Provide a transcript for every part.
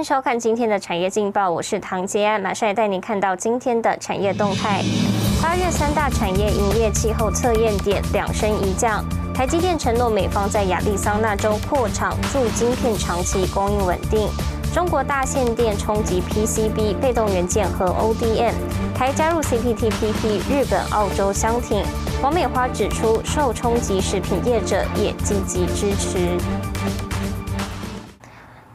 迎收看今天的产业劲报，我是唐杰安，马上来带您看到今天的产业动态。八月三大产业营业气候测验点两升一降，台积电承诺美方在亚利桑那州扩厂，助晶片长期供应稳定。中国大限电冲击 PCB 被动元件和 ODM，台加入 CPTPP，日本、澳洲相挺。王美花指出，受冲击食品业者也积极支持。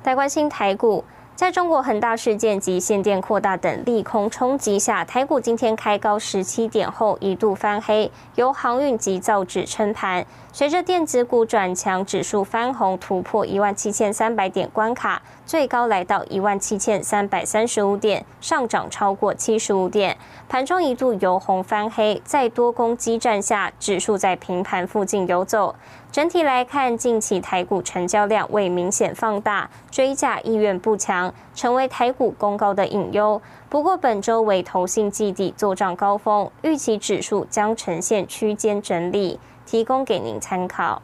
来关心台股。在中国恒大事件及限电扩大等利空冲击下，台股今天开高十七点后一度翻黑，由航运及造纸撑盘。随着电子股转强，指数翻红突破一万七千三百点关卡，最高来到一万七千三百三十五点，上涨超过七十五点。盘中一度由红翻黑，在多空激战下，指数在平盘附近游走。整体来看，近期台股成交量未明显放大，追价意愿不强，成为台股公高的隐忧。不过本周为投信季底做账高峰，预期指数将呈现区间整理，提供给您参考。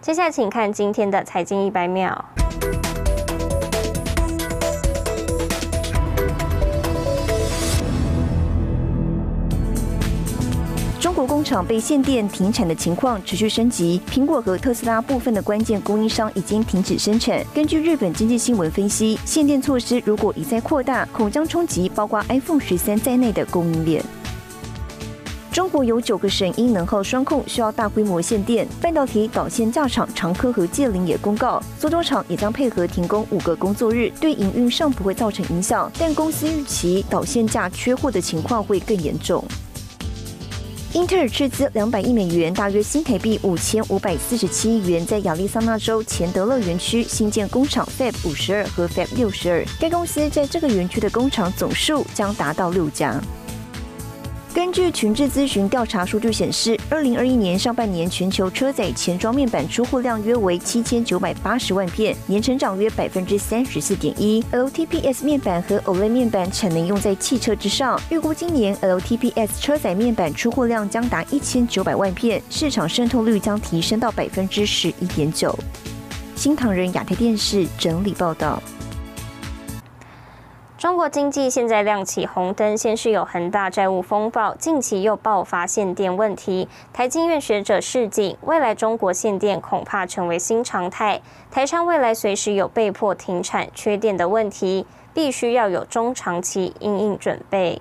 接下来请看今天的财经一百秒。工厂被限电停产的情况持续升级，苹果和特斯拉部分的关键供应商已经停止生产。根据日本经济新闻分析，限电措施如果一再扩大，恐将冲击包括 iPhone 十三在内的供应链。中国有九个省因能耗双控需要大规模限电，半导体导线架厂长科和界林也公告，苏州厂也将配合停工五个工作日，对营运上不会造成影响，但公司预期导线架缺货的情况会更严重。英特尔斥资两百亿美元，大约新台币五千五百四十七亿元，在亚利桑那州钱德勒园区新建工厂 Fab 五十二和 Fab 六十二。该公司在这个园区的工厂总数将达到六家。根据群智咨询调查数据显示，二零二一年上半年全球车载前装面板出货量约为七千九百八十万片，年成长约百分之三十四点一。LTPS 面板和 OLED 面板产能用在汽车之上，预估今年 LTPS 车载面板出货量将达一千九百万片，市场渗透率将提升到百分之十一点九。新唐人亚太电视整理报道。中国经济现在亮起红灯，先是有恒大债务风暴，近期又爆发限电问题。台经院学者示警，未来中国限电恐怕成为新常态，台商未来随时有被迫停产、缺电的问题，必须要有中长期应应准备。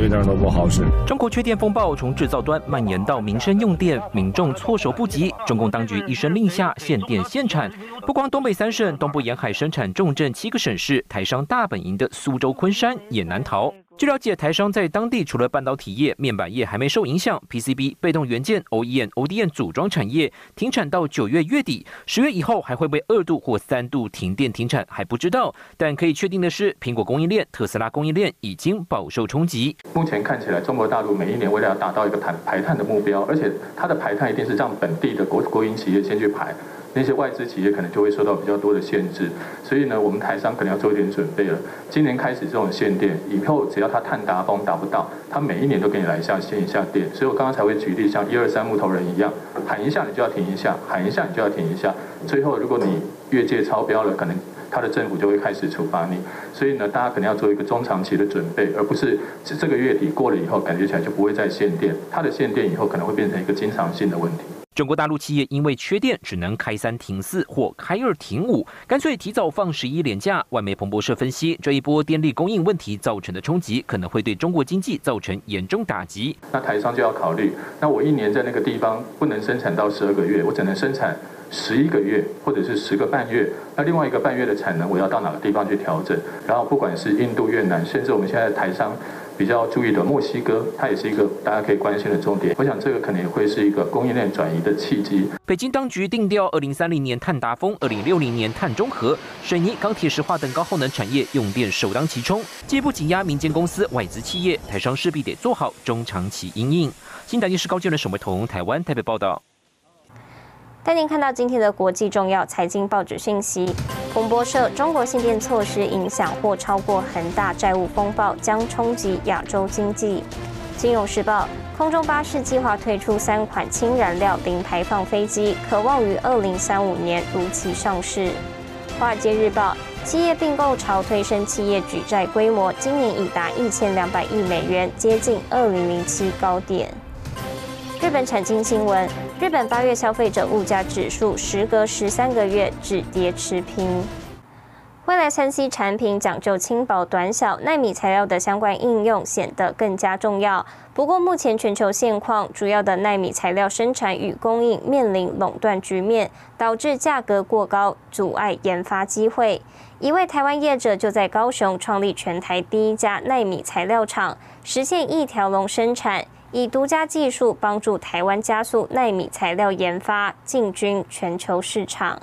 一点都不好使。中国缺电风暴从制造端蔓延到民生用电，民众措手不及。中共当局一声令下，限电限产。不光东北三省、东部沿海生产重镇七个省市，台商大本营的苏州、昆山也难逃。据了解，台商在当地除了半导体业、面板业还没受影响，PCB、被动元件、OEM、ODM 组装产业停产到九月月底，十月以后还会被二度或三度停电停产还不知道。但可以确定的是，苹果供应链、特斯拉供应链已经饱受冲击。目前看起来，中国大陆每一年为了要达到一个排排碳的目标，而且它的排碳一定是让本地的国国营企业先去排。那些外资企业可能就会受到比较多的限制，所以呢，我们台商可能要做一点准备了。今年开始这种限电，以后只要它碳达峰达不到，它每一年都给你来一下限一下电。所以我刚刚才会举例，像一二三木头人一样，喊一下你就要停一下，喊一下你就要停一下。最后如果你越界超标了，可能他的政府就会开始处罚你。所以呢，大家可能要做一个中长期的准备，而不是这个月底过了以后，感觉起来就不会再限电。它的限电以后可能会变成一个经常性的问题。中国大陆企业因为缺电，只能开三停四或开二停五，干脆提早放十一连假。外媒彭博社分析，这一波电力供应问题造成的冲击，可能会对中国经济造成严重打击。那台商就要考虑，那我一年在那个地方不能生产到十二个月，我只能生产十一个月，或者是十个半月。那另外一个半月的产能，我要到哪个地方去调整？然后不管是印度、越南，甚至我们现在台商。比较注意的墨西哥，它也是一个大家可以关心的重点。我想这个可能也会是一个供应链转移的契机。北京当局定调，二零三零年碳达峰，二零六零年碳中和，水泥、钢铁、石化等高耗能产业用电首当其冲。进一步挤压民间公司、外资企业，台商势必得做好中长期应应。新台电视高建的沈伟彤，台湾台北报道。带您看到今天的国际重要财经报纸信息。彭博社：中国限电措施影响或超过恒大债务风暴，将冲击亚洲经济。金融时报：空中巴士计划推出三款氢燃料零排放飞机，可望于二零三五年如期上市。华尔街日报，企业并购潮推升企业举债规模，今年已达一千两百亿美元，接近二零零七高点。日本产经新闻，日本八月消费者物价指数时隔十三个月止跌持平。未来三 C 产品讲究轻薄短小，纳米材料的相关应用显得更加重要。不过，目前全球现况，主要的纳米材料生产与供应面临垄断局面，导致价格过高，阻碍研发机会。一位台湾业者就在高雄创立全台第一家纳米材料厂，实现一条龙生产，以独家技术帮助台湾加速纳米材料研发，进军全球市场。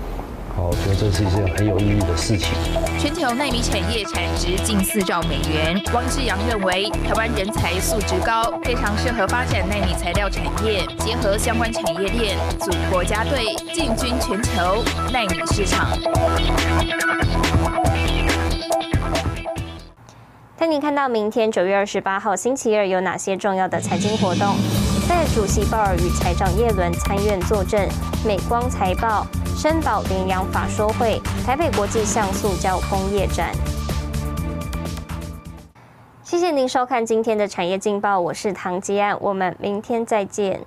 好，我觉得这是一件很有意义的事情。全球纳米产业产值近四兆美元。汪志阳认为，台湾人才素质高，非常适合发展纳米材料产业，结合相关产业链，组国家队，进军全球纳米市场。带您看到明天九月二十八号星期二有哪些重要的财经活动？在主席鲍尔与财长耶伦参院坐镇美光财报。珍宝联洋法说会、台北国际像素交工业展。谢谢您收看今天的产业劲报，我是唐吉安，我们明天再见。